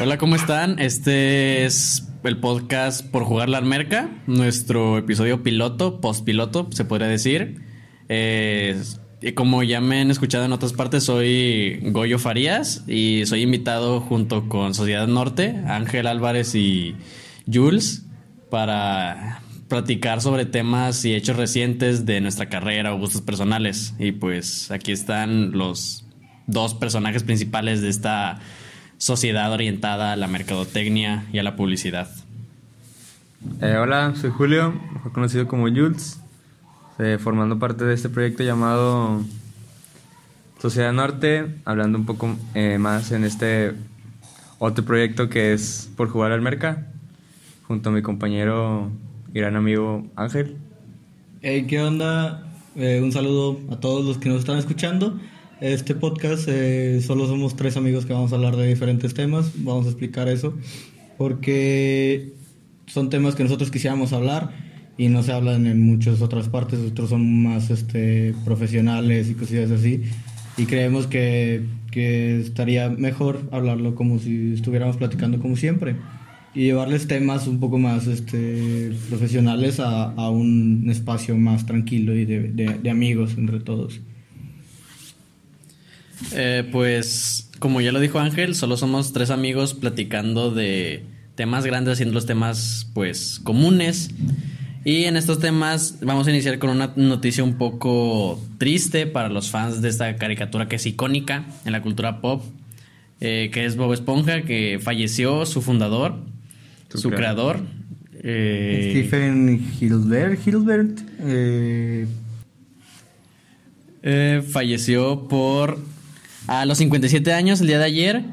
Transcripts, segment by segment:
Hola, ¿cómo están? Este es el podcast por jugar la Armerca, nuestro episodio piloto, post piloto, se podría decir. Eh, y como ya me han escuchado en otras partes, soy Goyo Farías y soy invitado junto con Sociedad Norte, Ángel Álvarez y Jules, para platicar sobre temas y hechos recientes de nuestra carrera o gustos personales. Y pues aquí están los dos personajes principales de esta sociedad orientada a la mercadotecnia y a la publicidad. Eh, hola, soy Julio, mejor conocido como Jules, eh, formando parte de este proyecto llamado Sociedad Norte, hablando un poco eh, más en este otro proyecto que es Por Jugar al Merca, junto a mi compañero y gran amigo Ángel. Hey, ¿qué onda? un saludo a todos los que nos están escuchando. Este podcast eh, solo somos tres amigos que vamos a hablar de diferentes temas, vamos a explicar eso, porque son temas que nosotros quisiéramos hablar y no se hablan en muchas otras partes, otros son más este, profesionales y cosillas así, y creemos que, que estaría mejor hablarlo como si estuviéramos platicando como siempre y llevarles temas un poco más este, profesionales a, a un espacio más tranquilo y de, de amigos entre todos. Eh, pues, como ya lo dijo Ángel, solo somos tres amigos platicando de temas grandes, haciendo los temas, pues, comunes. Y en estos temas vamos a iniciar con una noticia un poco triste para los fans de esta caricatura que es icónica en la cultura pop, eh, que es Bob Esponja, que falleció su fundador, su, creador. Eh, Stephen Hilbert. Hilbert falleció por a los 57 años el día de ayer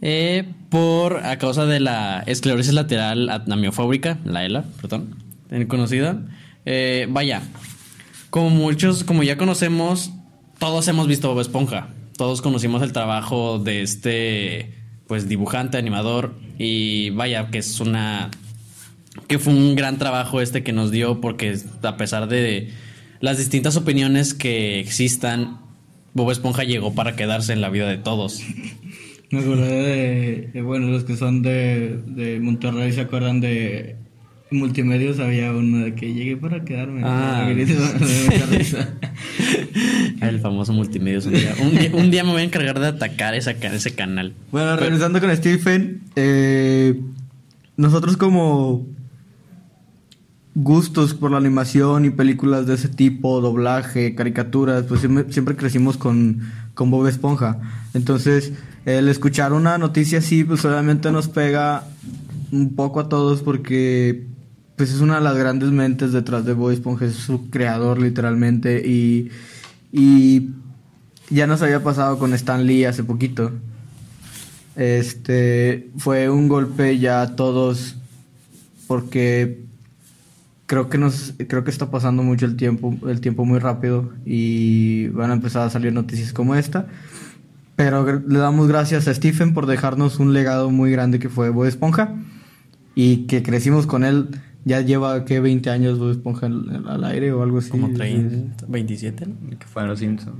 eh, por a causa de la esclerosis lateral amiofábrica, la ELA, perdón, conocida. Eh, vaya, como muchos, como ya conocemos, todos hemos visto Bob Esponja. Todos conocimos el trabajo de este, pues, dibujante, animador. Y vaya, que es una. que fue un gran trabajo este que nos dio, porque a pesar de las distintas opiniones que existan, Bob Esponja llegó para quedarse en la vida de todos. Me acordé de, bueno, los que son de, de Monterrey se acuerdan de Multimedios, había uno de que llegué para quedarme. Ah, el famoso Multimedios. Un día, un, día, me voy a encargar de atacar esa, ese canal. Bueno, regresando con Stephen, eh, nosotros como gustos por la animación y películas de ese tipo, doblaje, caricaturas, pues siempre, crecimos con, con, Bob Esponja. Entonces, el escuchar una noticia así, pues obviamente nos pega un poco a todos porque pues es una de las grandes mentes detrás de Bob Esponja, es su creador literalmente y, y ya nos había pasado con Stan Lee hace poquito. Este fue un golpe ya a todos porque creo que nos creo que está pasando mucho el tiempo el tiempo muy rápido y van a empezar a salir noticias como esta. Pero le damos gracias a Stephen por dejarnos un legado muy grande que fue Bob Esponja y que crecimos con él. Ya lleva que 20 años Bob Esponja al, aire o algo así. Como 30 27 que fue los Simpsons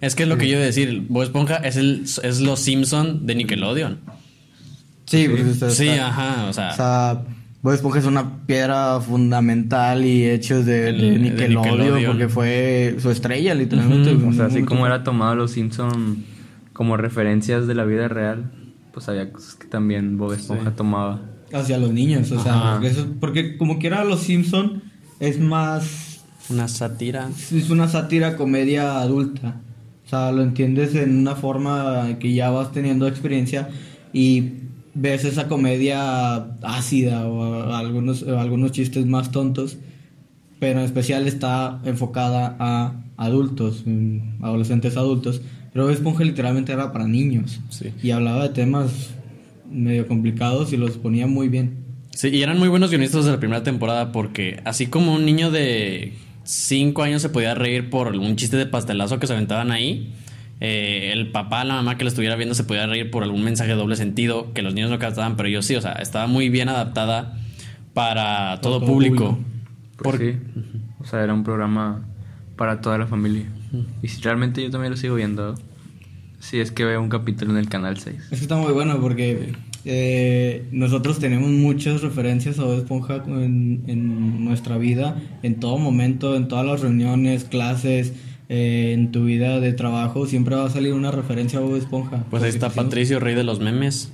es que es lo que yo iba a decir Bob Esponja es el es los Simpson de Nickelodeon. Sí sí, sí ajá o sea Bob Esponja es una piedra fundamental y hechos de, Nickelodeon, porque fue su estrella, literalmente. O sea, así como era tomado los Simpson como referencias de la vida real, pues había cosas que también Bob Esponja tomaba. Hacia los niños, o sea, porque, como quiera los Simpson es más... Una sátira. Es una sátira comedia adulta. O sea, lo entiendes en una forma que ya vas teniendo experiencia y ves esa comedia ácida o algunos, algunos chistes más tontos, pero en especial está enfocada a adultos, adolescentes adultos. Pero Esponja literalmente era para niños y hablaba de temas medio complicados y los ponía muy bien. Sí, y eran muy buenos guionistas de la primera temporada porque así como un niño de 5 años se podía reír por un chiste de pastelazo que se aventaban ahí, eh, el papá, la mamá que lo estuviera viendo se podía reír por algún mensaje de doble sentido que los niños no captaban, pero yo sí, o sea, estaba muy bien adaptada para todo, público. Pues sí. O sea, era un programa para toda la familia. Y si realmente yo también lo sigo viendo, si es que veo un capítulo en el canal 6. Eso está muy bueno porque eh, nosotros tenemos muchas referencias a Bob Esponja en, en nuestra vida, en todo momento, en todas las reuniones, clases, eh, en tu vida de trabajo, siempre va a salir una referencia a Bob Esponja. Pues ahí está Patricio, rey de los memes.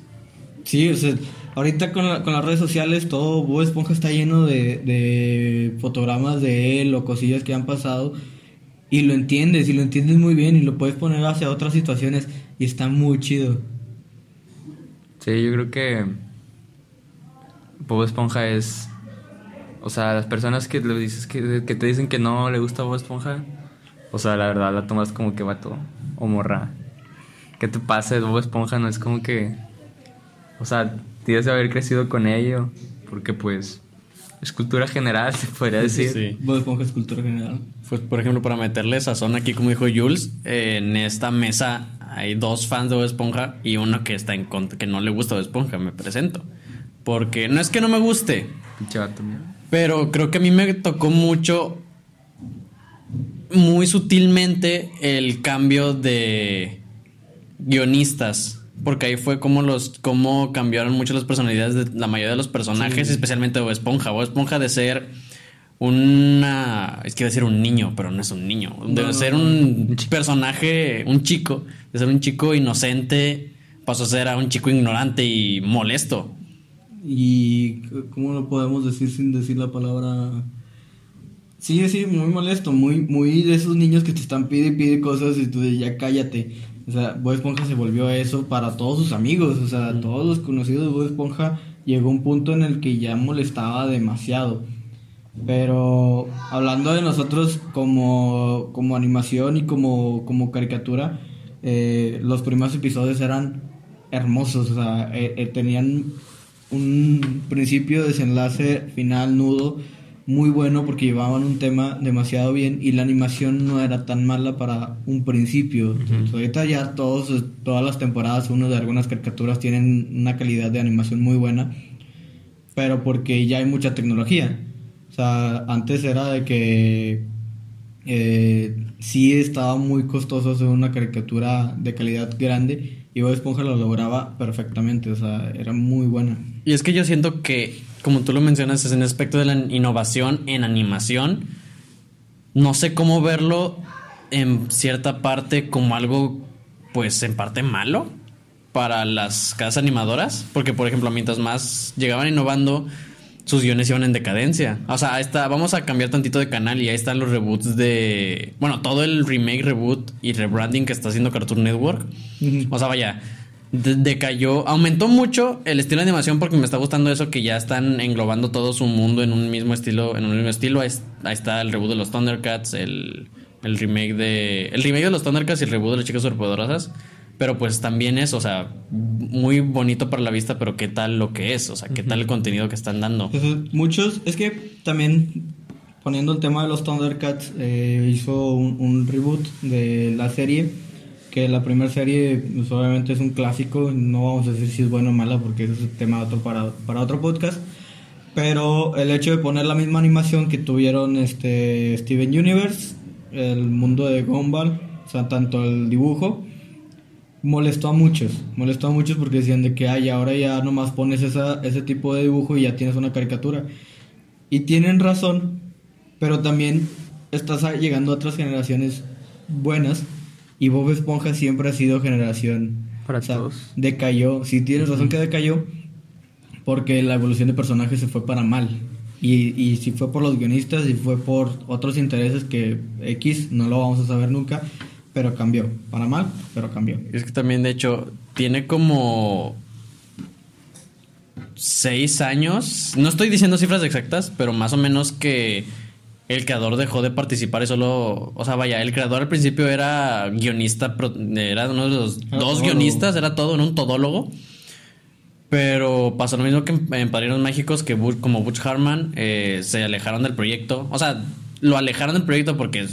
Sí, o sea, ahorita con, la- con las redes sociales todo Bob Esponja está lleno de, de fotogramas de él o cosillas que han pasado y lo entiendes y lo entiendes muy bien y lo puedes poner hacia otras situaciones y está muy chido. Sí, yo creo que Bob Esponja es... O sea, las personas que le dices que, que te dicen que no le gusta Bob Esponja, o sea, la verdad la tomas como que vato o morra. ¿Qué te pasa? Bob Esponja no es como que... O sea, tienes que haber crecido con ello, porque pues es cultura general, se podría decir. Sí. Bob Esponja es cultura general. Pues, por ejemplo, para meterle sazón aquí, como dijo Jules, eh, en esta mesa hay dos fans de Bob Esponja y uno que está en contra, que no le gusta Bob Esponja. Me presento. Porque no es que no me guste, Pinche vato, mira. pero creo que a mí me tocó mucho, muy sutilmente, el cambio de guionistas. Porque ahí fue como los, cómo cambiaron mucho las personalidades de la mayoría de los personajes, especialmente Bob Esponja. Bob Esponja de ser una. Es que iba a decir un niño, pero no es un niño. De no, ser no. un personaje, un chico, de ser un chico inocente, pasó a ser a un chico ignorante y molesto. Y ¿cómo lo podemos decir sin decir la palabra? Sí, sí, muy molesto, muy, muy de esos niños que te están pide y pide cosas y tú de ya cállate. O sea, Bob Esponja se volvió eso para todos sus amigos, o sea, todos los conocidos de Bob Esponja llegó un punto en el que ya molestaba demasiado. Pero hablando de nosotros como, como animación y como, como caricatura, eh, los primeros episodios eran hermosos, o sea, eh, eh, tenían un principio, desenlace, final, nudo muy bueno porque llevaban un tema demasiado bien y la animación no era tan mala para un principio. Entonces, ahorita ya todos, todas las temporadas, uno de algunas caricaturas tienen una calidad de animación muy buena, pero porque ya hay mucha tecnología. O sea, antes era de que eh, sí estaba muy costoso hacer una caricatura de calidad grande y Bob Esponja lo lograba perfectamente, o sea, era muy buena. Y es que yo siento que, como tú lo mencionas, es en el aspecto de la innovación en animación. No sé cómo verlo en cierta parte como algo, pues en parte malo para las casas animadoras. Porque, por ejemplo, mientras más llegaban innovando, sus guiones iban en decadencia. O sea, ahí está, vamos a cambiar tantito de canal y ahí están los reboots de. Bueno, todo el remake, reboot y rebranding que está haciendo Cartoon Network. O sea, vaya, decayó, aumentó mucho el estilo de animación porque me está gustando eso que ya están englobando todo su mundo en un mismo estilo, en un mismo estilo. Ahí, es- ahí está el reboot de los Thundercats, el, el remake de. El remake de los Thundercats y el reboot de las chicas superpoderosas. Pero pues también es, o sea, muy bonito para la vista, pero qué tal lo que es, o sea, qué tal el contenido que están dando. Entonces, muchos, es que también poniendo el tema de los Thundercats, eh, hizo un, un reboot de la serie, que la primera serie pues, obviamente es un clásico, no vamos a decir si es buena o mala porque ese es el tema otro para, para otro podcast, pero el hecho de poner la misma animación que tuvieron este Steven Universe, el mundo de Gumball, o sea, tanto el dibujo, molestó a muchos, molestó a muchos porque decían de que ay, ahora ya nomás pones esa, ese tipo de dibujo y ya tienes una caricatura. Y tienen razón, pero también estás llegando a otras generaciones buenas y Bob Esponja siempre ha sido generación Para todos. Decayó, sí tienes razón que decayó porque la evolución de personajes se fue para mal. Y, y si fue por los guionistas y fue por otros intereses que X no lo vamos a saber nunca, pero cambió. Para mal, pero cambió. Es que también, de hecho, tiene como seis años. No estoy diciendo cifras exactas, pero más o menos que el creador dejó de participar y solo. O sea, vaya, el creador al principio era guionista, era uno de los Era dos todólogo. guionistas, era todo, era un todólogo. Pero pasó lo mismo que en, en Padrinos Mágicos, que como Butch Hartman eh, se alejaron del proyecto. O sea, lo alejaron del proyecto porque,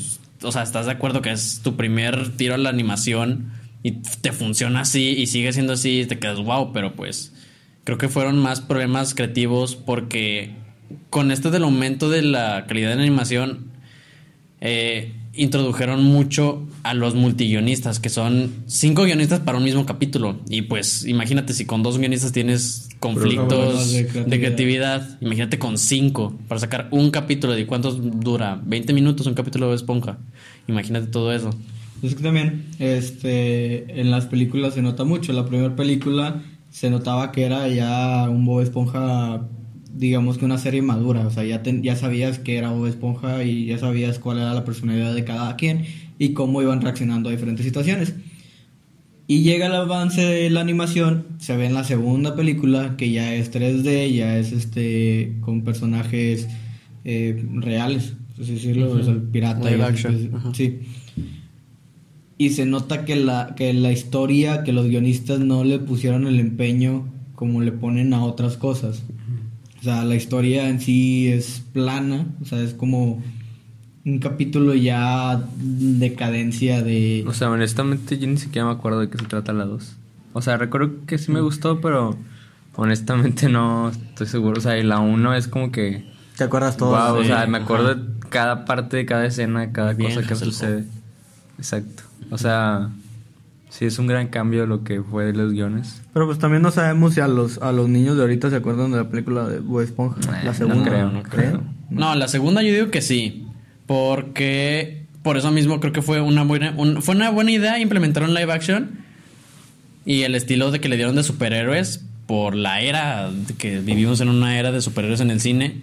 o sea, estás de acuerdo que es tu primer tiro a la animación y te funciona así y sigue siendo así y te quedas wow, pero pues creo que fueron más problemas creativos porque con este del aumento de la calidad de la animación, eh, introdujeron mucho a los multiguionistas, que son cinco guionistas para un mismo capítulo. Y pues imagínate si con dos guionistas tienes conflictos de creatividad. Imagínate con cinco para sacar un capítulo. ¿De cuántos dura? 20 minutos un capítulo de Esponja. Imagínate todo eso. Es que también, este, en las películas se nota mucho. La primera película se notaba que era ya un Bob Esponja, digamos que una serie madura. O sea, ya, ten- ya sabías que era Bob Esponja y ya sabías cuál era la personalidad de cada quien y cómo iban reaccionando a diferentes situaciones. Y llega el avance de la animación, se ve en la segunda película que ya es 3D, ya es este con personajes eh, reales, así decirlo, o sea, el pirata. Y así, pues. Sí. Y se nota que la, que la historia, que los guionistas no le pusieron el empeño como le ponen a otras cosas. O sea, la historia en sí es plana, o sea, es como un capítulo ya decadencia de... O sea, honestamente yo ni siquiera me acuerdo de qué se trata la 2. O sea, recuerdo que sí me gustó, pero honestamente no estoy seguro. O sea, y la 1 es como que... ¿Te acuerdas todo? Wow, o sea, me acuerdo ajá. de cada parte de cada escena, de cada Bien, cosa que sucede. Exacto. O sea, sí es un gran cambio lo que fue de los guiones. Pero pues también no sabemos si a los, a los niños de ahorita se acuerdan de la película de Bob Esponja. Eh, la no segunda. creo, no creo. No, la segunda yo digo que sí. Porque por eso mismo creo que fue una buena, un- fue una buena idea implementar un live action. Y el estilo de que le dieron de superhéroes por la era que vivimos en una era de superhéroes en el cine.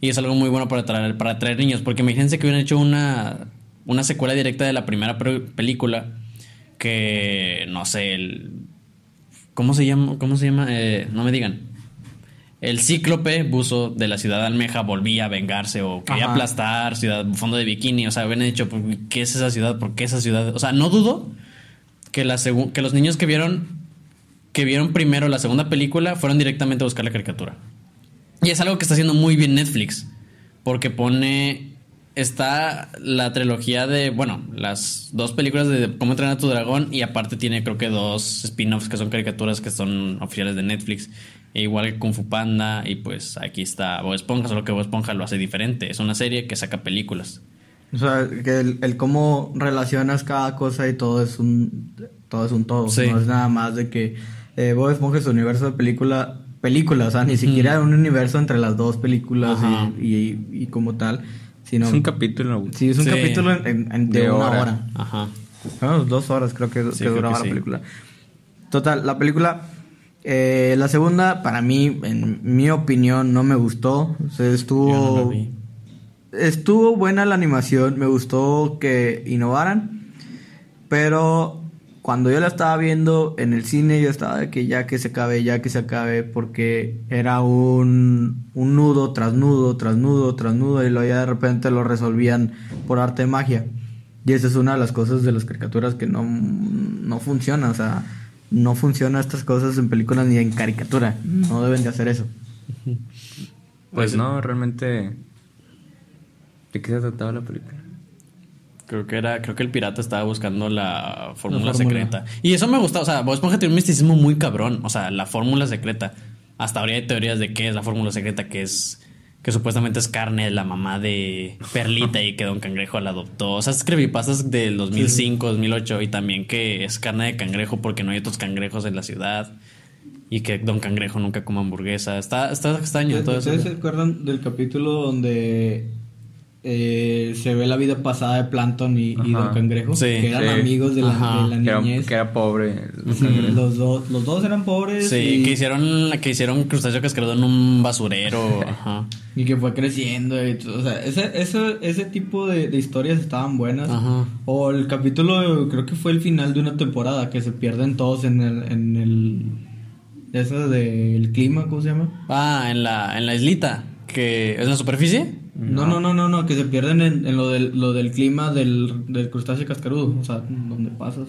Y es algo muy bueno para atraer, para atraer niños. Porque imagínense que hubieran hecho una, una secuela directa de la primera pre- película. Que no sé, el. ¿Cómo se llama? ¿Cómo se llama? Eh, no me digan. El cíclope buzo de la ciudad almeja volvía a vengarse o quería Ajá. aplastar ciudad fondo de bikini. O sea, habían dicho, "¿Por ¿qué es esa ciudad? ¿Por qué esa ciudad? O sea, no dudo que, la que los niños que vieron que vieron primero la segunda película fueron directamente a buscar la caricatura. Y es algo que está haciendo muy bien Netflix. Porque pone. Está la trilogía de. Bueno, las dos películas de Cómo entrenar a tu dragón. Y aparte tiene, creo que dos spin-offs que son caricaturas que son oficiales de Netflix. E igual que Kung Fu Panda. Y pues aquí está Bob Esponja. Solo que Bob Esponja lo hace diferente. Es una serie que saca películas. O sea, que el, el cómo relacionas cada cosa y todo es un todo es un todo. Sí. No es nada más de que eh, Bob Esponja es su universo de película, película, o sea, ni siquiera un universo entre las dos películas Ajá. y, y- y como tal, sino es un capítulo. sí, es un Sí. capítulo en, en- en- de, De una hora. hora. Ajá. Bueno, dos horas creo que, Sí, que creo duraba que la sí. película. Total, la película, eh, la segunda, para mí, en mi opinión, no me gustó. O sea, estuvo... Yo no la vi. Estuvo buena la animación, me gustó que innovaran, pero cuando yo la estaba viendo en el cine yo estaba de que ya que se acabe, ya que se acabe, porque era un, un nudo tras nudo, tras nudo, tras nudo, y luego ya de repente lo resolvían por arte de magia. Y esa es una de las cosas de las caricaturas que no, no funciona, o sea, no funcionan estas cosas en películas ni en caricatura, no deben de hacer eso. Pues no, realmente. ¿De qué se trataba la película? Creo que era, creo que el pirata estaba buscando la fórmula La fórmula. secreta. Y eso me gustó, o sea, Bob Esponja tiene un misticismo muy cabrón, o sea, la fórmula secreta. Hasta ahora hay teorías de qué es la fórmula secreta, que es que supuestamente es carne de la mamá de Perlita y que Don Cangrejo la adoptó. O sea, es creepypastas del 2005, 2008 y también que es carne de cangrejo porque no hay otros cangrejos en la ciudad y que Don Cangrejo nunca come hamburguesa. Está, está extraño todo eso. ¿Ustedes se acuerdan del capítulo donde eh, se ve la vida pasada de Plankton y, y. Don Cangrejo? Sí. que eran Sí. amigos de la, de la Que era, niñez. que era pobre. Sí, los, dos, los dos eran pobres Sí, y, que hicieron, que hicieron crustáceo cascarudo en un basurero. Ajá. y que fue creciendo. y todo, o sea, ese, ese, ese tipo de, de historias estaban buenas. Ajá. O el capítulo, creo que fue el final de una temporada, que se pierden todos en el... En el eso del clima, ¿cómo se llama? Ah, en la, en la islita, que es la superficie. No, no, no, no, no, que se pierden en, en lo, del, lo del clima del, del crustáceo cascarudo, o sea, donde pasas.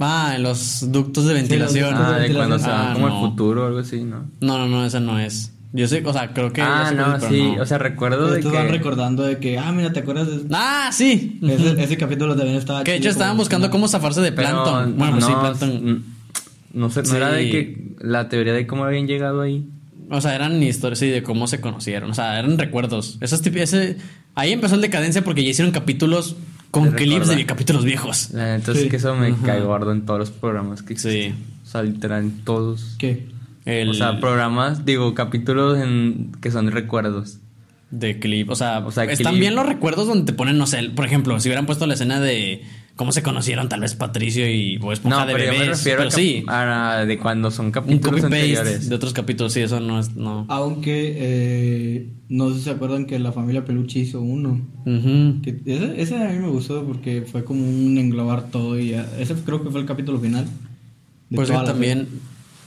Ah, en los ductos de ventilación. ductos Ah, de cuando se Ah, va como no. el futuro o algo así, ¿no? No, no, no, esa no es. Yo sé, o sea, creo que. ah, no, pero sí. no. O sea, recuerdo de que... van recordando de que, ah, mira, ¿te acuerdas de Ah, sí. ese, ese capítulo también estaba Que de hecho estaban buscando cómo zafarse de Pero Plankton. Bueno, pues sí, no, Plankton. mm, No sé, no era de Sí. que la teoría de cómo habían llegado ahí. O sea, eran historias sí, de cómo se conocieron. O sea, eran recuerdos. Esos ese, ahí empezó el decadencia porque ya hicieron capítulos Con clips de capítulos viejos. La neta es Sí. que eso me cae gordo en todos los programas que Sí. existen. O sea, literal en todos. ¿Qué? El O sea, programas, digo, capítulos en, que son recuerdos. de clip. O sea, O sea, están clip. bien los recuerdos donde te ponen, no sé, por ejemplo, si hubieran puesto la escena de cómo se conocieron tal vez Patricio y Bob Esponja No, de pero yo me refiero pero a, sí, a de cuando son un capítulos copy-paste anteriores. de otros capítulos. Sí, eso no es... No. Aunque eh, no sé si se acuerdan que la familia Peluche hizo uno. Ujú. Que ese, ese a mí me gustó porque fue como un englobar todo y ya- ese creo que fue el capítulo final. Pues también...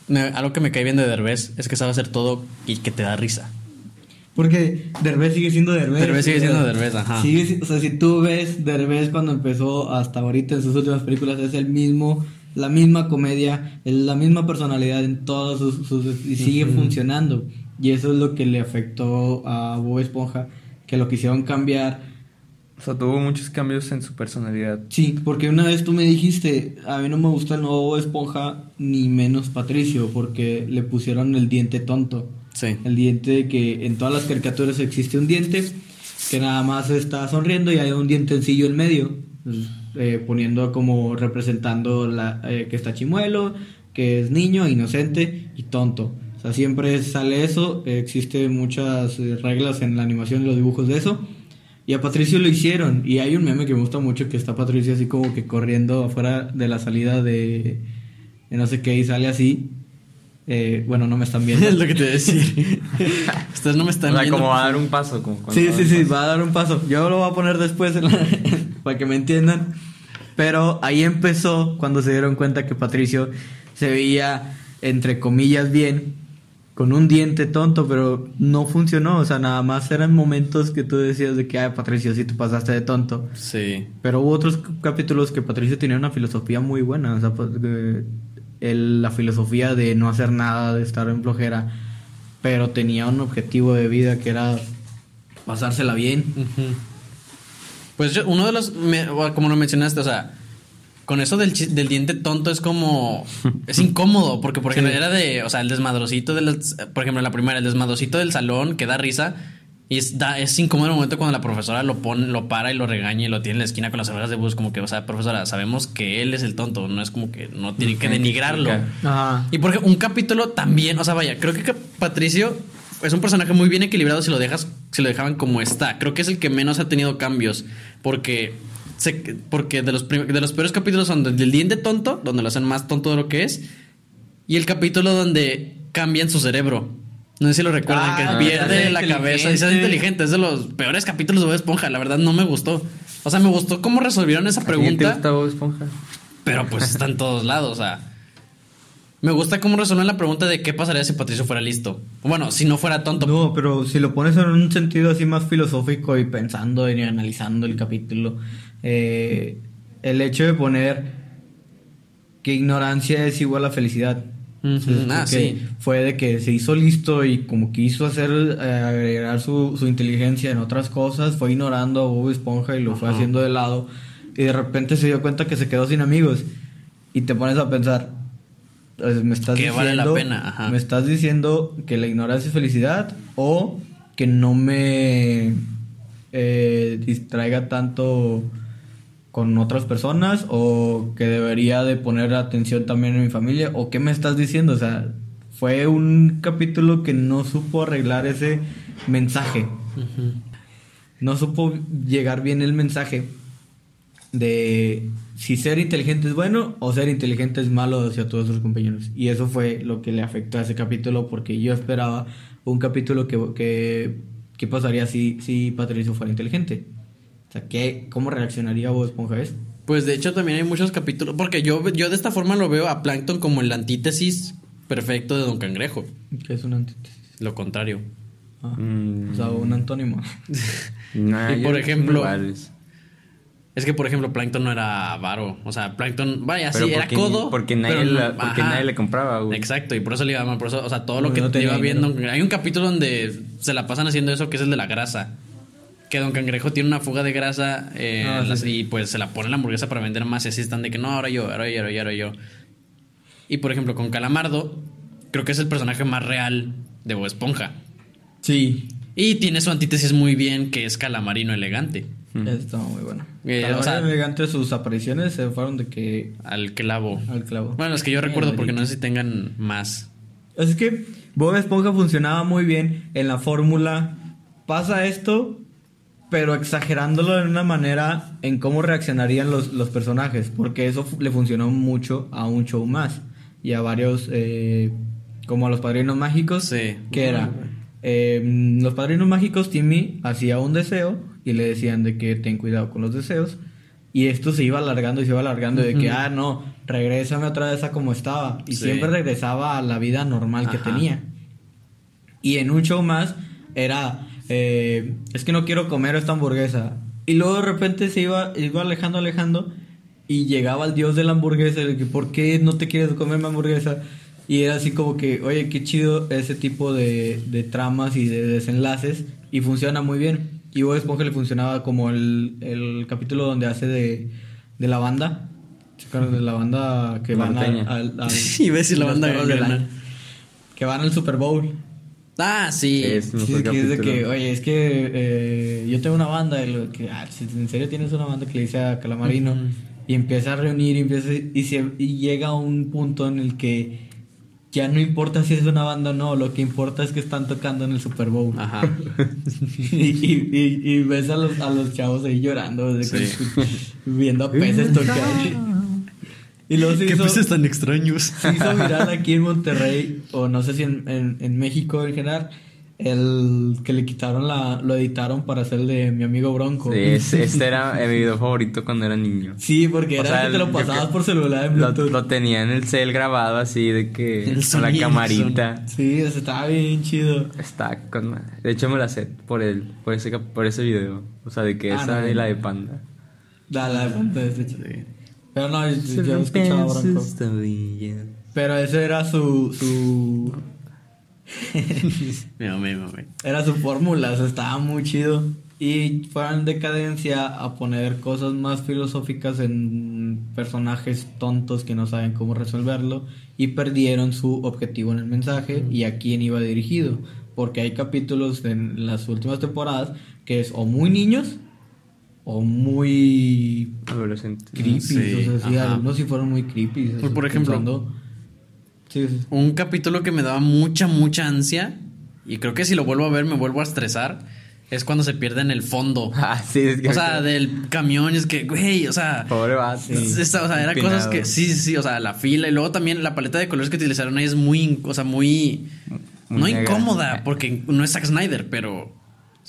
me- algo que me cae bien de Derbez es que sabe hacer todo y que te da risa. Porque Derbez sigue siendo Derbez. Derbez sigue siendo Derbez, ajá. sigue si- o sea, si tú ves Derbez cuando empezó hasta ahorita en sus últimas películas, es el mismo, la misma comedia, es la misma personalidad en todos sus, sus- y sigue funcionando. Y eso es lo que le afectó a Bob Esponja, que lo quisieron cambiar. O sea, tuvo muchos cambios en su personalidad. Sí, porque una vez tú me dijiste, a mí no me gusta el nuevo Bob Esponja, ni menos Patricio, porque le pusieron el diente tonto. El diente que en todas las caricaturas existe un diente que nada más está sonriendo y hay un dientencillo en medio, pues, eh, poniendo como representando la, eh, que está chimuelo, que es niño, inocente y tonto. O sea, siempre sale eso, eh, existen muchas reglas en la animación y los dibujos de eso. Y a Patricio lo hicieron. Y hay un meme que me gusta mucho que está Patricio así como que corriendo afuera de la salida de, de no sé qué y sale así. Eh, bueno, no me están viendo. es lo que te decía. Ustedes no me están o sea, viendo. como va a dar un paso. Como Sí, a sí, sí, va a dar un paso. Yo lo voy a poner después en la- para que me entiendan. Pero ahí empezó cuando se dieron cuenta que Patricio se veía, entre comillas, bien, con un diente tonto, pero no funcionó. O sea, nada más eran momentos que tú decías de que, ay, Patricio, sí te pasaste de tonto. Sí. Pero hubo otros capítulos que Patricio tenía una filosofía muy buena. O sea, pues, que él- la filosofía de no hacer nada, de estar en flojera, pero tenía un objetivo de vida que era pasársela bien. Pues yo, uno de los, me- como lo mencionaste, o sea, con eso del, del diente tonto es como, es incómodo, porque por ejemplo era de, o sea, el desmadrosito de las, por ejemplo, la primera, el desmadrosito del salón que da risa. Y es, da, es incómodo el momento cuando la profesora lo pone, lo para y lo regaña y lo tiene en la esquina con las orejas de bus, como que, o sea, profesora, sabemos que él es el tonto, no es como que no tiene que denigrarlo. Ajá. Y porque un capítulo también, o sea, vaya, creo que Patricio es un personaje muy bien equilibrado si lo dejas, si lo dejaban como está. Creo que es el que menos ha tenido cambios. Porque, se- porque de los de los peores capítulos son el del diente tonto, donde lo hacen más tonto de lo que es, y el capítulo donde cambian su cerebro. No sé si lo recuerdan, Ah, que ya pierde la cabeza y se hace inteligente. Es de los peores capítulos de Bob Esponja. La verdad no me gustó. O sea, me gustó cómo resolvieron esa ¿A quién te pregunta. gusta Bob Esponja? Pero pues está en todos lados, o sea. Me gusta cómo resuelven la pregunta de qué pasaría si Patricio fuera listo. Bueno, si no fuera tonto. No, pero si lo pones en un sentido así más filosófico y pensando y analizando el capítulo, eh, el hecho de poner que ignorancia es igual a felicidad. Ah, sí. Fue de que se hizo listo y como quiso hacer, eh, agregar su, su inteligencia en otras cosas, fue ignorando a Bob Esponja y lo fue haciendo de lado. Y de repente se dio cuenta que se quedó sin amigos. Y te pones a pensar, pues, me estás Que diciendo, vale la pena, ajá. me estás diciendo que la ignorancia es felicidad o que no me eh, distraiga tanto con otras personas o que debería de poner atención también en mi familia o qué me estás diciendo, o sea, fue un capítulo que no supo arreglar ese mensaje. No supo llegar bien el mensaje de si ser inteligente es bueno o ser inteligente es malo hacia todos sus compañeros. Y eso fue lo que le afectó a ese capítulo porque yo esperaba un capítulo que, que, que pasaría si, si Patricio fuera inteligente. O sea, ¿qué, ¿cómo reaccionaría Bob Esponja a eso? Pues de hecho también hay muchos capítulos. Porque yo, yo de esta forma lo veo a Plankton como el antítesis perfecto de Don Cangrejo. Que es un antítesis. Lo contrario. Ah, Mm. O sea, un antónimo. Nah, Y por ejemplo- iguales. Es que, por ejemplo, Plankton no era avaro. O sea, Plankton, vaya, Pero sí, era codo. porque nadie pero no- la- porque ajá. nadie le compraba, güey. Exacto, y por eso le iba mal. Por eso, o sea, todo lo No, que no tenía iba viendo. Hay un capítulo donde se la pasan haciendo eso, que es el de la grasa. Que Don Cangrejo tiene una fuga de grasa eh, Ah, sí, las- sí. y pues se la pone en la hamburguesa para vender más. Y así están de que no, ahora yo, ahora yo, ahora yo, ahora yo. Y por ejemplo, con Calamardo, creo que es el personaje más real de Bob Esponja. Sí. Y tiene su antítesis muy bien, que es Calamarino Elegante. Eso estaba muy bueno. Eh, Calamar o sea- elegante sus apariciones se fueron de que Al clavo. al clavo. Bueno, es que yo recuerdo porque no sé si tengan más. Es que Bob Esponja funcionaba muy bien en la fórmula. Pasa esto, pero exagerándolo de una manera en cómo reaccionarían los, los personajes. Porque eso le funcionó mucho a un show más. Y a varios, eh, como a los padrinos mágicos. Sí. Que era, eh, los padrinos mágicos, Timmy hacía un deseo y le decían de que ten cuidado con los deseos. Y esto se iba alargando y se iba alargando de que, ah, no, regrésame otra vez a como estaba. Y Sí. siempre regresaba a la vida normal que tenía. Y en un show más era, eh, es que no quiero comer esta hamburguesa. Y luego de repente se iba, iba alejando, alejando. Y llegaba el dios de la hamburguesa. De que, ¿por qué no te quieres comer mi hamburguesa? Y era así como que, oye, qué chido ese tipo de, de tramas y de desenlaces. Y funciona muy bien. Y Bob Esponja le funcionaba como el, el capítulo donde hace de, de la banda. ¿Se acuerdan de la banda que van al, al, al- Iba a decir la banda gangrena. año. Que van al Super Bowl. Ah, sí. Es Sí, que es de capítulo. que, oye, es que eh, yo tengo una banda, y lo que, ah, si en serio tienes una banda que le dice a Calamarino, y empieza a reunir, y, empieza, y, se- y llega a un punto en el que ya no importa si es una banda o no, lo que importa es que están tocando en el Super Bowl. Ajá. y, y, y- y ves a los, a los chavos ahí llorando, de que- Sí. viendo a peces tocar. y luego se ¿Qué hizo- peces tan extraños? se hizo viral aquí en Monterrey, o no sé si en, en, en México en general, el que le quitaron la, lo editaron para hacer el de mi amigo Bronco. Sí, ese- este era mi video favorito cuando era niño. Sí, porque O era sea, que te lo pasabas que- por celular en Lo, Bluetooth. lo tenía en el cel grabado así de que El con la camarita. Sí, o sea, estaba bien chido. Está con. De hecho me la sé por el, por ese por ese video. O sea, de que Ah, esa no. y la de panda. Da la punta de este chido. Pero no, yo, yo escuchaba Bronco. Pero ese era su, su Me me. Era su fórmula, o sea, estaba muy chido. Y fueron en decadencia a poner cosas más filosóficas en personajes tontos que no saben cómo resolverlo. Y perdieron su objetivo en el mensaje y a quién iba dirigido. Porque hay capítulos en las últimas temporadas que es o muy niños o muy Adolescente. creepy. Sí, o sea, sí, ajá. algunos sí fueron muy creepy. Por- por ejemplo, Sí, sí. Un capítulo que me daba mucha, mucha ansia. Y creo que si lo vuelvo a ver me vuelvo a estresar. Es cuando se pierde en el fondo. Ah, sí, es que O sea, del camión. Es que, güey, o sea. Pobre vato. esta- o sea, eran Empinado. cosas que sí, sí, sí, o sea, la fila y luego también la paleta de colores que utilizaron ahí es muy, o sea, muy, Muy no negra. incómoda porque no es Zack Snyder, pero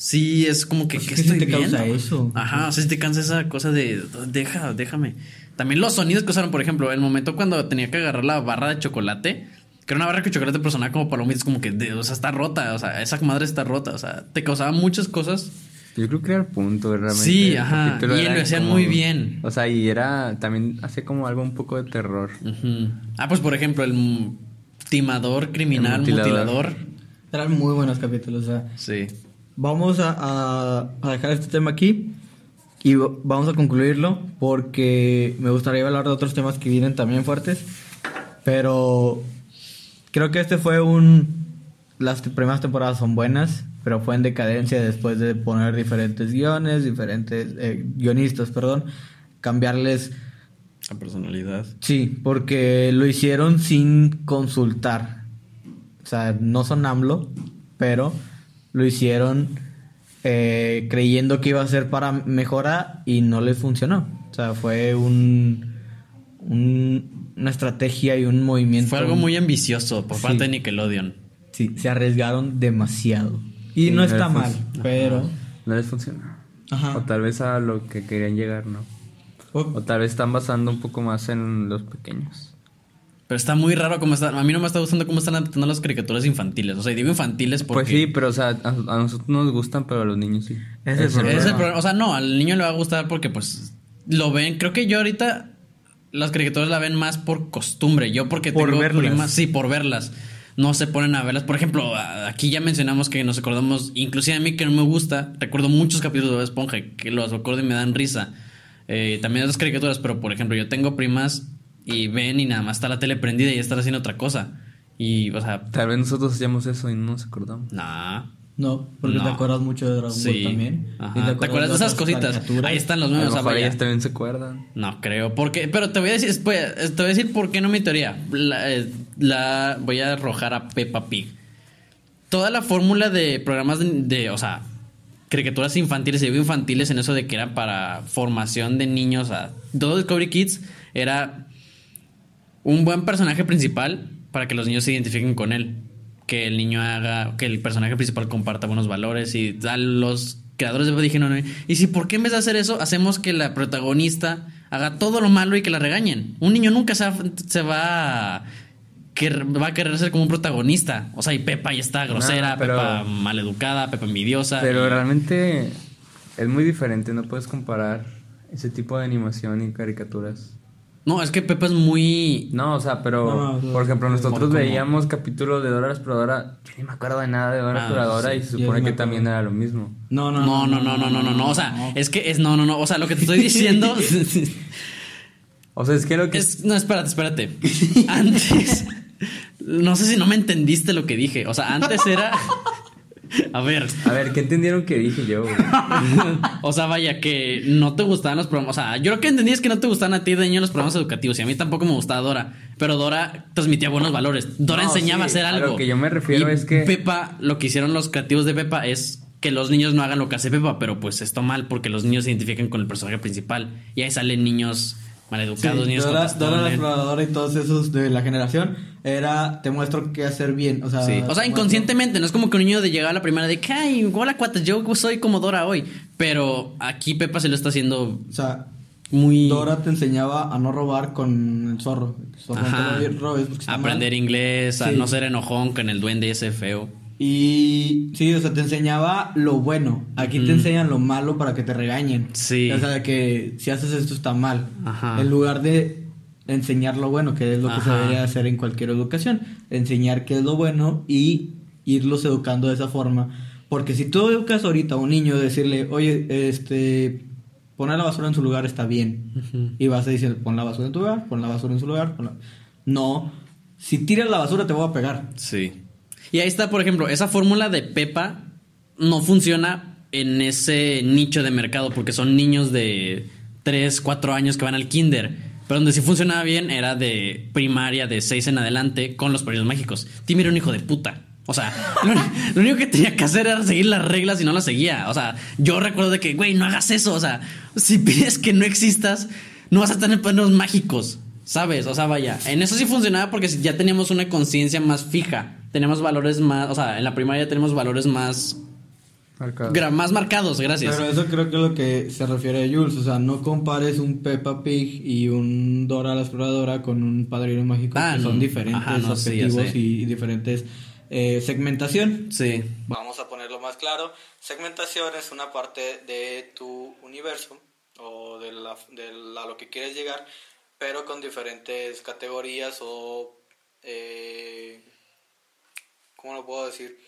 sí es como que, Pues ¿qué es que estoy te causa eso. Ajá, o sea, sí te cansa esa cosa de deja, déjame. También los sonidos que usaron, por ejemplo, el momento cuando tenía que agarrar la barra de chocolate, que era una barra de chocolate pero sonaba como palomitas, como que, de- o sea, está rota, o sea, esa madre está rota, o sea, te causaba muchas cosas. Yo creo que era el punto, realmente. Sí, ajá, y lo hacían como- muy bien. O sea, y era también hacía como algo un poco de terror. Ujú. Ah, pues por ejemplo, el timador, criminal, El mutilador. mutilador. Eran muy buenos capítulos, o sea. Sí. Vamos a, a- a dejar este tema aquí y vamos a concluirlo porque me gustaría hablar de otros temas que vienen también fuertes, pero creo que este fue un... Las primeras temporadas son buenas, pero fue en decadencia después de poner diferentes guiones, diferentes eh, guionistas, perdón, cambiarles... La personalidad. Sí, porque lo hicieron sin consultar. O sea, no son AMLO, pero lo hicieron eh, creyendo que iba a ser para mejorar y no les funcionó. O sea, fue un, un- una estrategia y un movimiento. Fue algo muy ambicioso por Sí. parte de Nickelodeon. Sí, se arriesgaron demasiado. Y no no está mal, pero... No les funcionó. Ajá. O tal vez a lo que querían llegar, ¿no? O O- tal vez están basando un poco más en los pequeños. Pero está muy raro cómo están. A mí no me está gustando cómo están adaptando las caricaturas infantiles. O sea, digo infantiles porque. Pues sí, pero o sea, a, a nosotros no nos gustan, pero a los niños sí. Ese es el Es el problema. O sea, no, al niño le va a gustar porque, pues, lo ven. Creo que yo ahorita las caricaturas la ven más por costumbre. Yo porque Por tengo verlas. primas. Sí, por verlas. No se ponen a verlas. Por ejemplo, aquí ya mencionamos que nos acordamos, inclusive a mí que no me gusta, recuerdo muchos capítulos de Esponja que los recuerdo y me dan risa. Eh, también otras caricaturas, pero por ejemplo, yo tengo primas y ven y nada más está la tele prendida y están haciendo otra cosa. Y, o sea, Tal vez nosotros hacíamos eso y no nos acordamos. nah. No, porque No. te acuerdas mucho de Dragon Sí. Ball también. Ajá. Y ¿Te acuerdas de esas cositas? Ahí están los A memes. mejor vaya. ellas también se acuerdan. No creo, porque, pero te voy a decir, después, te voy a decir por qué no mi teoría. La, eh, la- voy a arrojar a Peppa Pig. Toda la fórmula de programas de, de, o sea, caricaturas infantiles y infantiles en eso de que era para formación de niños, o sea, todo Discovery Kids era un buen personaje principal para que los niños se identifiquen con él. Que el niño haga, que el personaje principal comparta buenos valores y a los creadores de dijeron, y si por qué en vez de hacer eso hacemos que la protagonista haga todo lo malo y que la regañen. Un niño nunca se va, se va a, que va a querer ser como un protagonista. O sea, y Pepa ya está grosera, No, pero- Pepa maleducada, Pepa envidiosa. Pero y- realmente es muy diferente, no puedes comparar ese tipo de animación y caricaturas. No, es que Pepa es muy... No, o sea, pero No, no, por ejemplo, nosotros veíamos capítulos de Dora la Exploradora. Yo ni me acuerdo de nada de Dora la Ah, Exploradora sí, y se supone que también era lo mismo. No, no, No, no, no, no, no, no, no. O sea, es que es no, no, no. O sea, lo que te estoy diciendo. O sea, es que lo que es, no, espérate, espérate. Antes. No sé si no me entendiste lo que dije. O sea, antes era. A ver. A ver, ¿qué entendieron que dije yo? O sea, vaya, que no te gustaban los programas. O sea, yo lo que entendí es que no te gustaban a ti de niño los programas educativos. Y a mí tampoco me gustaba Dora. Pero Dora transmitía buenos valores. Dora No, enseñaba sí, a hacer a algo. lo que yo me refiero Y es que- Pepa, lo que hicieron los creativos de Pepa es que los niños no hagan lo que hace Pepa. Pero pues está mal porque los niños se identifican con el personaje principal. Y ahí salen niños maleducados, Sí, niños Dora. Dora la exploradora y todos esos de la generación era te muestro qué hacer bien, o sea, Sí. O sea, inconscientemente, no es como que un niño de llegar a la primera de que, ay, hola cuates, yo soy como Dora hoy. Pero aquí Pepa se lo está haciendo o sea, muy. Dora te enseñaba a no robar con el zorro. El zorro no robes está aprender mal. inglés, a Sí. no ser enojón con el duende ese feo. Y sí, o sea, te enseñaba lo bueno. Aquí te enseñan lo malo para que te regañen. Sí. O sea, que si haces esto está mal. Ajá. En lugar de enseñar lo bueno, que es lo que se debería hacer en cualquier educación. Enseñar qué es lo bueno y irlos educando de esa forma. Porque si tú educas ahorita a un niño, decirle, oye, este, poner la basura en su lugar está bien. Y vas a decir, pon la basura en tu lugar, pon la basura en su lugar. pon la-". No, si tiras la basura te voy a pegar. Sí. Y ahí está, por ejemplo, esa fórmula de Pepa no funciona en ese nicho de mercado porque son niños de 3, 4 años que van al kinder. Pero donde sí funcionaba bien era de primaria, de 6 en adelante, con los periodos mágicos. Timmy era un hijo de puta. O sea, lo, único que tenía que hacer era seguir las reglas y no las seguía. O sea, yo recuerdo de que, güey, no hagas eso. O sea, si pides que no existas, no vas a tener periodos mágicos. ¿Sabes? O sea, vaya. En eso sí funcionaba porque ya teníamos una conciencia más fija. Tenemos valores más. O sea, en la primaria tenemos valores más. Marcado. más marcados, gracias. Pero eso creo que es lo que se refiere a Jules. O sea, no compares un Peppa Pig y un Dora la exploradora con un Padrino Mágico, Ah, que son diferentes Ajá, no, objetivos y, y diferentes eh, segmentación. Sí. Vamos a ponerlo más claro. Segmentación es una parte de tu universo o de, la, de la- lo que quieres llegar, pero con diferentes categorías o... Eh, ¿Cómo lo puedo decir?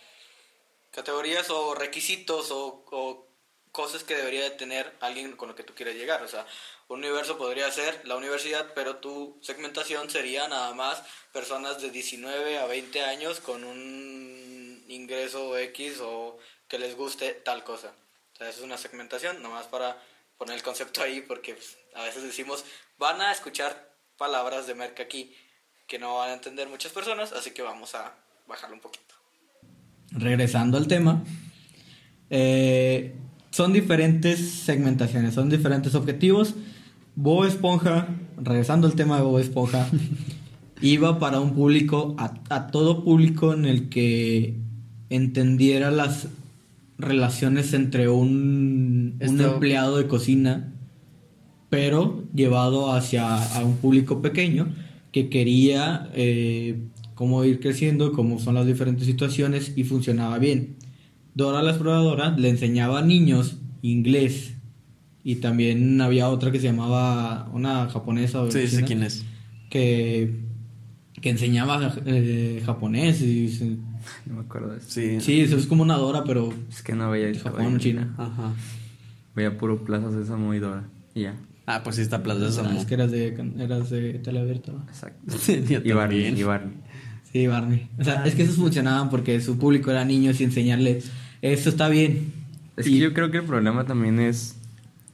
Categorías o requisitos o, o cosas que debería de tener alguien con lo que tú quieres llegar. O sea, un universo podría ser la universidad, pero tu segmentación sería nada más personas de 19 a 20 años con un ingreso X o que les guste tal cosa. O sea, eso es una segmentación, nomás para poner el concepto ahí, porque pues, a veces decimos, van a escuchar palabras de merca aquí que no van a entender muchas personas, así que vamos a bajarlo un poquito. Regresando al tema, eh, son diferentes segmentaciones, son diferentes objetivos. Bob Esponja, regresando al tema de Bob Esponja, iba para un público, a, a todo público en el que entendiera las relaciones entre un, empleado de cocina, pero llevado hacia a un público pequeño que quería eh, cómo ir creciendo, cómo son las diferentes situaciones y funcionaba bien. Dora la exploradora le enseñaba a niños inglés y también había otra que se llamaba una japonesa o Sí, sé quién es. que que enseñaba eh, japonés y se- No me acuerdo de eso. Sí. sí eso es como una Dora pero Es que no veía. Japón o China Ajá. Veía puro Plaza Sésamo y Dora. Y ya. Ah, pues sí está Plaza de Sésamo. es que eras de eras de teleabierta ¿no? Exacto. Y Barney. Y Barney. Sí, Barney. O sea, es que esos funcionaban porque su público era niños y enseñarles esto está bien. Es Y- que yo creo que el problema también es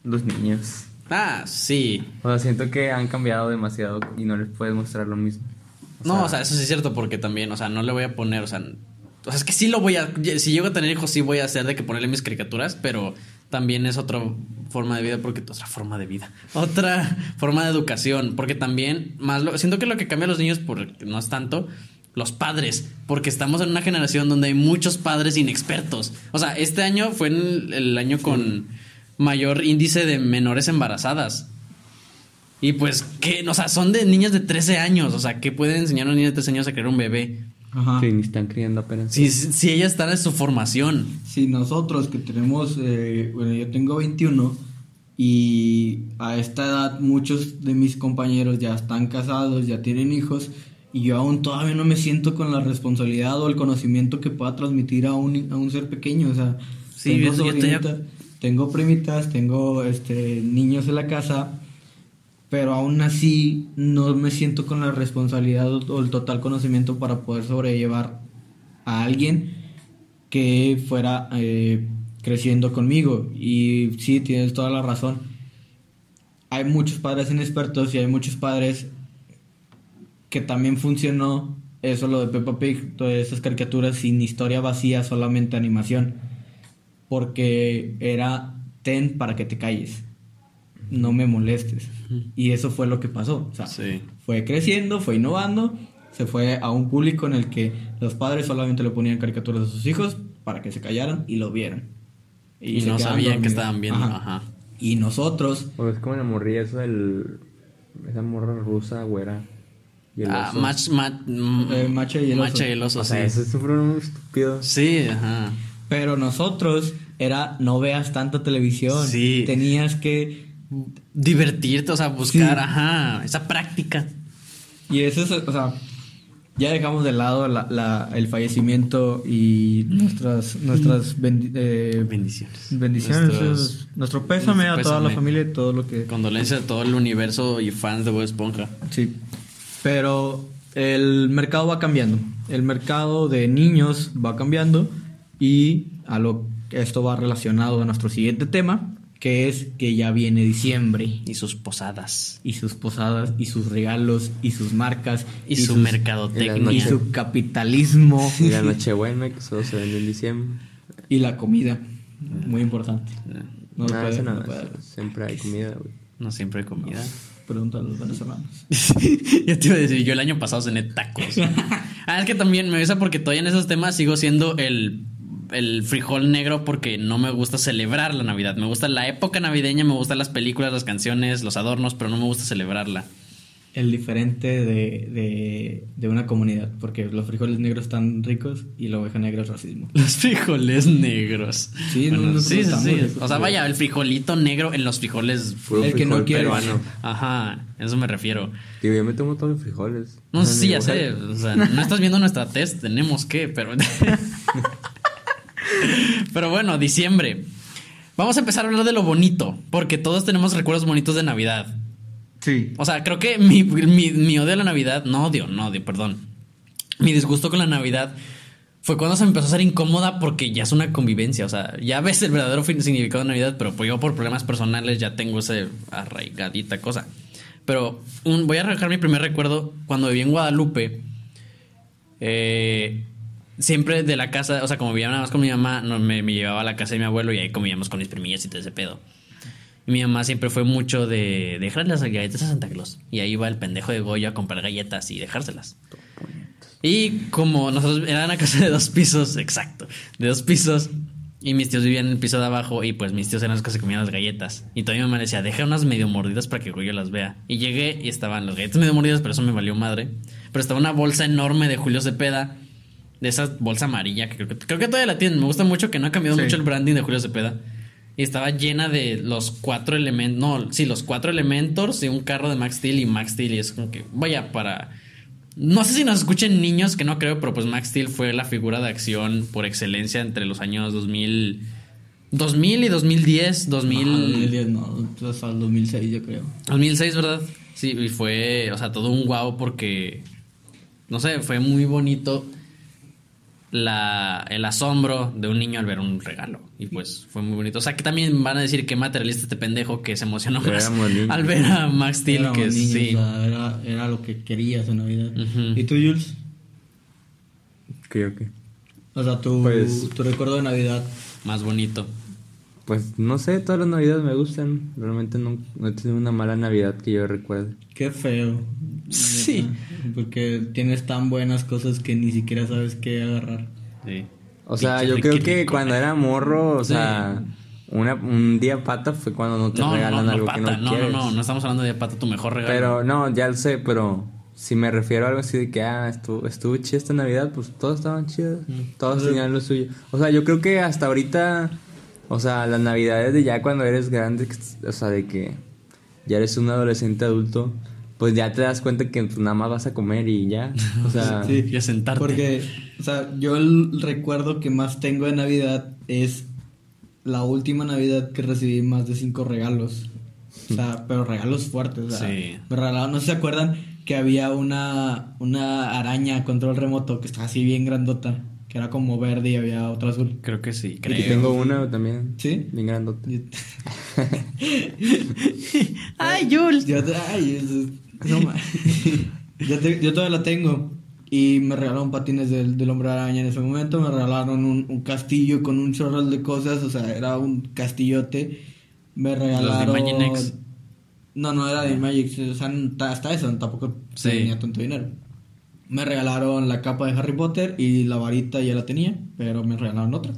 los niños. Ah, sí. O sea, siento que han cambiado demasiado y no les puedes mostrar lo mismo. No, o sea, eso sí es cierto porque también, o sea, no le voy a poner, o sea, o sea, es que sí lo voy a, si llego a tener hijos sí voy a hacer de que ponerle mis caricaturas, pero también es otra forma de vida porque otra forma de vida, otra forma de educación, porque también más lo, siento que lo que cambia a los niños porque no es tanto los padres, porque estamos en una generación donde hay muchos padres inexpertos. O sea, este año fue el, el año con mayor índice de menores embarazadas. Y pues, que, o sea, son de niñas de 13 años. O sea, ¿qué pueden enseñar a una niña de 13 años a crear un bebé? Ajá. Sí, ni están criando apenas. Si, si ellas están en su formación. Si nosotros que tenemos, eh, bueno, yo tengo 21 y a esta edad muchos de mis compañeros ya están casados, ya tienen hijos y yo aún todavía no me siento con la responsabilidad o el conocimiento que pueda transmitir a un, a un ser pequeño. O sea, Sí, tengo, yo- tengo primitas, tengo este, niños en la casa, pero aún así no me siento con la responsabilidad o- o el total conocimiento para poder sobrellevar a alguien que fuera eh, creciendo conmigo. Y sí, tienes toda la razón. Hay muchos padres inexpertos y hay muchos padres que también funcionó eso, lo de Peppa Pig, todas esas caricaturas sin historia vacía, solamente animación. Porque era ten para que te calles, no me molestes. Y eso fue lo que pasó. O sea, Sí. fue creciendo, fue innovando, se fue a un público en el que los padres solamente le ponían caricaturas a sus hijos para que se callaran y lo vieran. Y, no sabían que estaban viendo. Ajá. Ajá. Y nosotros, O es como la morrilla eso del... Esa morra rusa, güera. Y el Ah, oso. mach- ma- mm, Eh, Macha y el oso. Macha y el oso, O sea, sí. eso es un problema estúpido. Sí, ajá. pero nosotros era no veas tanta televisión. Sí. Tenías que Divertirte, o sea, buscar, Sí. ajá, esa práctica. Y eso es, o sea, ya dejamos de lado la- la- el fallecimiento y nuestras, nuestras bendi- eh, Bendiciones. bendiciones. Nuestros- es- nuestro pésame a toda la familia y todo lo que... Condolencias a todo el universo y fans de Bob Esponja. Sí. Pero el mercado va cambiando. El mercado de niños va cambiando y a lo esto va relacionado a nuestro siguiente tema, que es que ya viene diciembre Y sus posadas. y sus posadas y sus regalos y sus marcas Y, su sus- y mercadotecnia. y su capitalismo Y la Nochebuena, que solo se vende en diciembre. y la comida, muy importante. No puede- no, no puede. siempre hay comida, güey. No siempre hay comida. Pregunta a los venezolanos. yo te iba a decir, yo el año pasado cené tacos. ah, es que también me avisa porque todavía en esos temas sigo siendo el, el frijol negro porque no me gusta celebrar la Navidad. Me gusta la época navideña, me gustan las películas, las canciones, los adornos, pero no me gusta celebrarla. El diferente de, de, de una comunidad, porque los frijoles negros están ricos y la oveja negra es racismo. Los frijoles negros. Sí, Bueno, nosotros sí, sí, ricos, O sea, vaya, el frijolito negro en los frijoles. Puro El que no quiere. peruano. Ajá, eso me refiero. Digo, yo me tomo todos los frijoles. No O sea, sé, sí, ya sé. O sea, no estás viendo nuestra test, tenemos que, pero. pero bueno, diciembre. Vamos a empezar a hablar de lo bonito, porque todos tenemos recuerdos bonitos de Navidad. O sea, creo que mi, odio a la Navidad, no odio, no odio, perdón. Mi disgusto con la Navidad fue cuando se me empezó a hacer incómoda porque ya es una convivencia. O sea, ya ves el verdadero significado de Navidad, pero pues yo por problemas personales ya tengo ese arraigadita cosa. Pero voy a arrancar mi primer recuerdo cuando viví en Guadalupe. Eh, siempre de la casa, o sea, como vivía nada más con mi mamá, me, me llevaba a la casa de mi abuelo y ahí comíamos con mis primillas y todo ese pedo. Y mi mamá siempre fue mucho de dejar las galletas a Santa Claus. Y ahí iba el pendejo de Goyo a comprar galletas y dejárselas. Y como nosotros era una casa de dos pisos, exacto, de dos pisos, y mis tíos vivían en el piso de abajo, y pues mis tíos eran los que se comían las galletas. Y todavía mi mamá decía, deja unas medio mordidas para que Goyo las vea. Y llegué y estaban las galletas medio mordidas, pero eso me valió madre. Pero estaba una bolsa enorme de Julio Cepeda, de esa bolsa amarilla, que creo que, creo que todavía la tienen. Me gusta mucho que no ha cambiado Sí. mucho el branding de Julio Cepeda. Y estaba llena de los cuatro elementos, no, sí, los cuatro elementos de un carro de Max Steel y Max Steel. Y es como que, vaya, para. No sé si nos escuchen niños, que no creo, pero pues Max Steel fue la figura de acción por excelencia entre los años 2000, 2000 y 2010, 2000, No, 2010 no, hasta el 2006 yo creo. 2006, ¿verdad? Sí, y fue, o sea, todo un guau porque, no sé, fue muy bonito la, el asombro de un niño al ver un regalo. Y pues fue muy bonito. O sea que también van a decir que materialista este pendejo que se emocionó más al ver a Max Steel, que niños, sí. o sea, era, era lo que querías en Navidad. ¿Y tú, Jules? Creo que. O sea, tu, Pues- tu recuerdo de Navidad. Más bonito. Pues no sé, todas las navidades me gustan. Realmente no, no he tenido una mala navidad que yo recuerde. Qué feo. Sí. neta, Porque tienes tan buenas cosas que ni siquiera sabes qué agarrar. Sí. O sea, Pinche yo creo que cuando era morro, o Sí. sea, una, un día pata fue cuando no te No, no, regalan no, algo pata. que no, no, no, quieres. no, no estamos hablando de pata, tu mejor regalo. Pero no, ya lo sé, pero si me refiero a algo así de que, ah, estuvo, estuvo chida esta Navidad, pues todos estaban chidos. Todos tenían lo suyo. O sea, yo creo que hasta ahorita, o sea, las Navidades de ya cuando eres grande, o sea, de que ya eres un adolescente adulto, pues ya te das cuenta que pues, nada más vas a comer y ya. O sea, Sí. Y a sentarte. Porque, o sea, yo el recuerdo que más tengo de Navidad es la última Navidad que recibí más de cinco regalos. O sea, pero regalos fuertes. O sea, Sí. Me regalaron, no sé si se acuerdan que había una, una araña control remoto que estaba así bien grandota, que era como verde y había otra azul. Creo que sí, y creo. tengo una también. ¿Sí? Bien grandota. Ay, Jules. yo- ay, eso- no ma- yo, te- yo todavía la tengo. Y me regalaron patines del, del hombre araña en ese momento. Me regalaron un, un castillo con un chorro de cosas. O sea, era un castillote. Me regalaron. Imaginext? No, no era de Magic. O sea, hasta eso tampoco Sí. tenía tanto dinero. Me regalaron la capa de Harry Potter y la varita ya la tenía, pero me regalaron otra.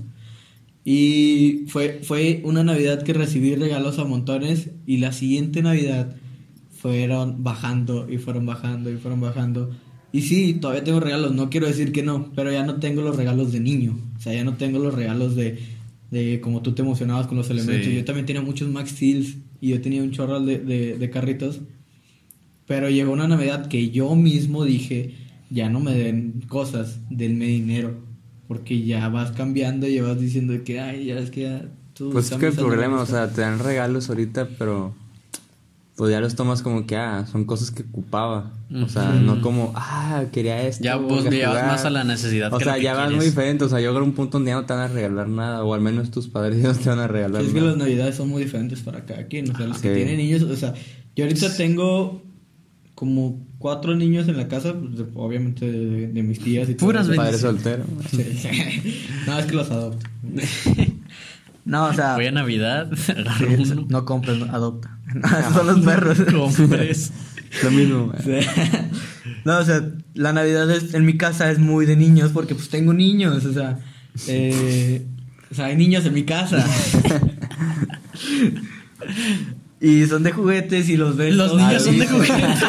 Y fue, fue una Navidad que recibí regalos a montones y la siguiente Navidad fueron bajando y fueron bajando y fueron bajando. Y sí, todavía tengo regalos, no quiero decir que no, pero ya no tengo los regalos de niño. O sea, ya no tengo los regalos de, de como tú te emocionabas con los elementos. Sí. Yo también tenía muchos Max Steels y yo tenía un chorro de, de, de carritos. Pero llegó una Navidad que yo mismo dije, ya no me den cosas, denme dinero. Porque ya vas cambiando y ya vas diciendo que, ay, ya es que ya... tú Pues es que el problema, o esto". sea, te dan regalos ahorita, pero pues ya los tomas como que, ah, son cosas que ocupaba. O sea, no como, ah, quería esto. Ya, pues, quería llevas más a la necesidad O que sea, que ya vas muy diferente. O sea, yo creo un punto donde ya no te van a regalar nada, o al menos tus padres ya no te van a regalar Sí, es que nada. las navidades son muy diferentes para cada quien. O sea, los que tienen niños, o sea, yo ahorita tengo como cuatro niños en la casa, pues, obviamente de, de mis tías y todo Puras eso. Padre soltero. Sí. no, es que los adopto. no, o sea, Voy a Navidad, no compren, adopta. Son los perros. Compres. Lo mismo. Sí. No, o sea, la Navidad es- en mi casa es muy de niños porque pues tengo niños, o sea, eh, o sea, hay niños en mi casa. y son de juguetes y los ves. Los niños son de felices.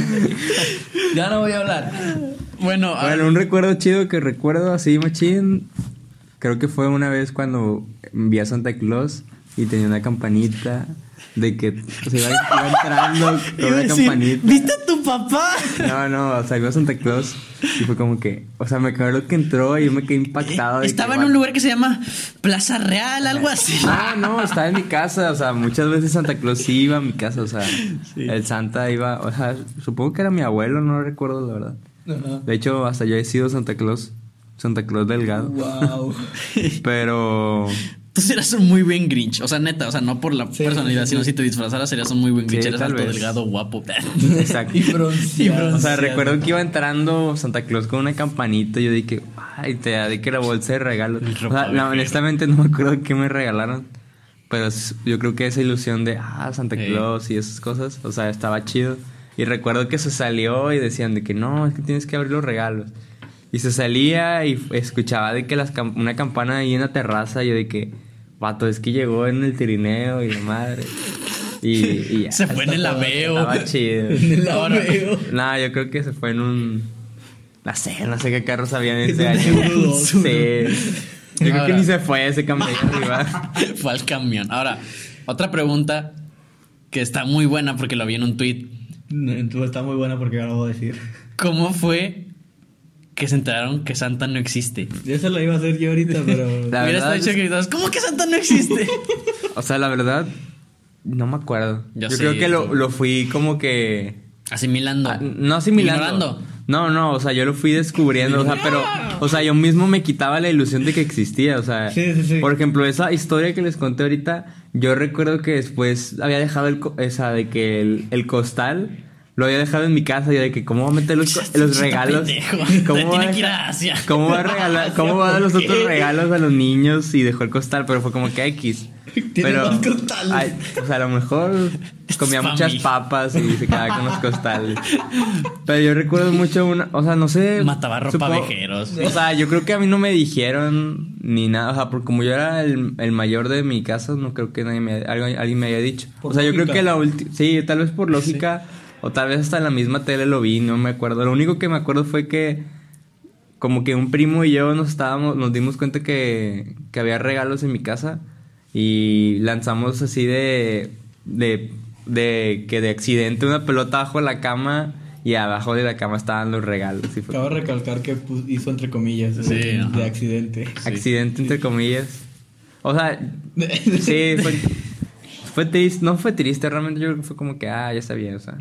ya no voy a hablar. Bueno, un recuerdo chido que recuerdo así, machín. Creo que fue una vez cuando vi a Santa Claus y tenía una campanita de que se iba, iba entrando con iba a una decir, campanita. ¿viste a tu papá? No, no, o sea, vio a Santa Claus y fue como que, o sea, me quedó lo que entró y yo me quedé impactado. Estaba que, en un lugar que se llama Plaza Real, algo así. Ah, no, estaba en mi casa, o sea, muchas veces Santa Claus iba a mi casa, o sea, el Santa iba, o sea, supongo que era mi abuelo, no recuerdo la verdad. De hecho, hasta yo he sido Santa Claus, Santa Claus delgado, Wow. pero Tú serías un muy buen Grinch. O sea, neta, o sea, no por la Sí, personalidad, sí, sino sí. si te disfrazaras serías un muy buen Grinch. Sí, Eres alto, vez. delgado, guapo. exacto. Y bronceado. O sea, recuerdo que iba entrando Santa Claus con una campanita y yo dije, ay, te da que la bolsa de regalos. O sea, ropavejero. no, honestamente no me acuerdo qué me regalaron. Pero yo creo que esa ilusión de, ah, Santa. Claus y esas cosas, o sea, estaba chido. Y recuerdo que se salió y decían de que no, es que tienes que abrir los regalos. Y se salía y escuchaba de que las cam- una campana ahí en la terraza y yo de que, vato, es que llegó en el tirineo y la madre. Y, y ya, Se fue en el aveo. Estaba chido. En el Ahora- aveo. No, yo creo que se fue en un. No sé, no sé qué carros habían En ese año. Sí. Yo creo que Ahora. ni se fue ese camión arriba. Fue al camión. Ahora, otra pregunta que está muy buena porque lo vi en un tweet. Está muy buena porque ahora lo voy a decir. ¿Cómo fue que se enteraron que Santa no existe? Yo eso lo iba a hacer yo ahorita, pero. La Hubiera verdad dicho es- que ¿cómo que Santa no existe? O sea, la verdad, no me acuerdo. Ya yo sé, creo que lo, lo fui como que. Asimilando. Ah, no asimilando. Ignorando. No, no, o sea, yo lo fui descubriendo, o sea, pero, o sea, yo mismo me quitaba la ilusión de que existía, o sea, Sí, sí, sí. por ejemplo, esa historia que les conté ahorita, yo recuerdo que después había dejado el, co- esa de que el, el costal lo había dejado en mi casa y de que cómo va a meter los, los regalos, cómo va, Tiene a cómo va a regalar, cómo va a dar los ¿Por otros regalos a los niños y dejó el costal, pero fue como que X. Tiene Pero, ay, o sea, a lo mejor comía Spammy. muchas papas y se quedaba con los costales. Pero yo recuerdo mucho una, o sea, no sé. Mataba ropavejeros. O sea, yo creo que a mí no me dijeron ni nada, o sea, porque como yo era el, el mayor de mi casa, no creo que nadie me, alguien, alguien me haya dicho. O sea, yo creo que la última, sí, tal vez por lógica, o tal vez hasta en la misma tele lo vi, no me acuerdo. Lo único que me acuerdo fue que como que un primo y yo nos estábamos, nos dimos cuenta que, que había regalos en mi casa y lanzamos así de, de, de que de accidente una pelota bajo la cama y abajo de la cama estaban los regalos. Y fue Cabe recalcar que pu- hizo entre comillas Sí, de, de accidente. accidente entre comillas. O sea, sí, fue, fue triste, no fue triste, realmente yo creo que fue como que, ah, ya está bien, o sea.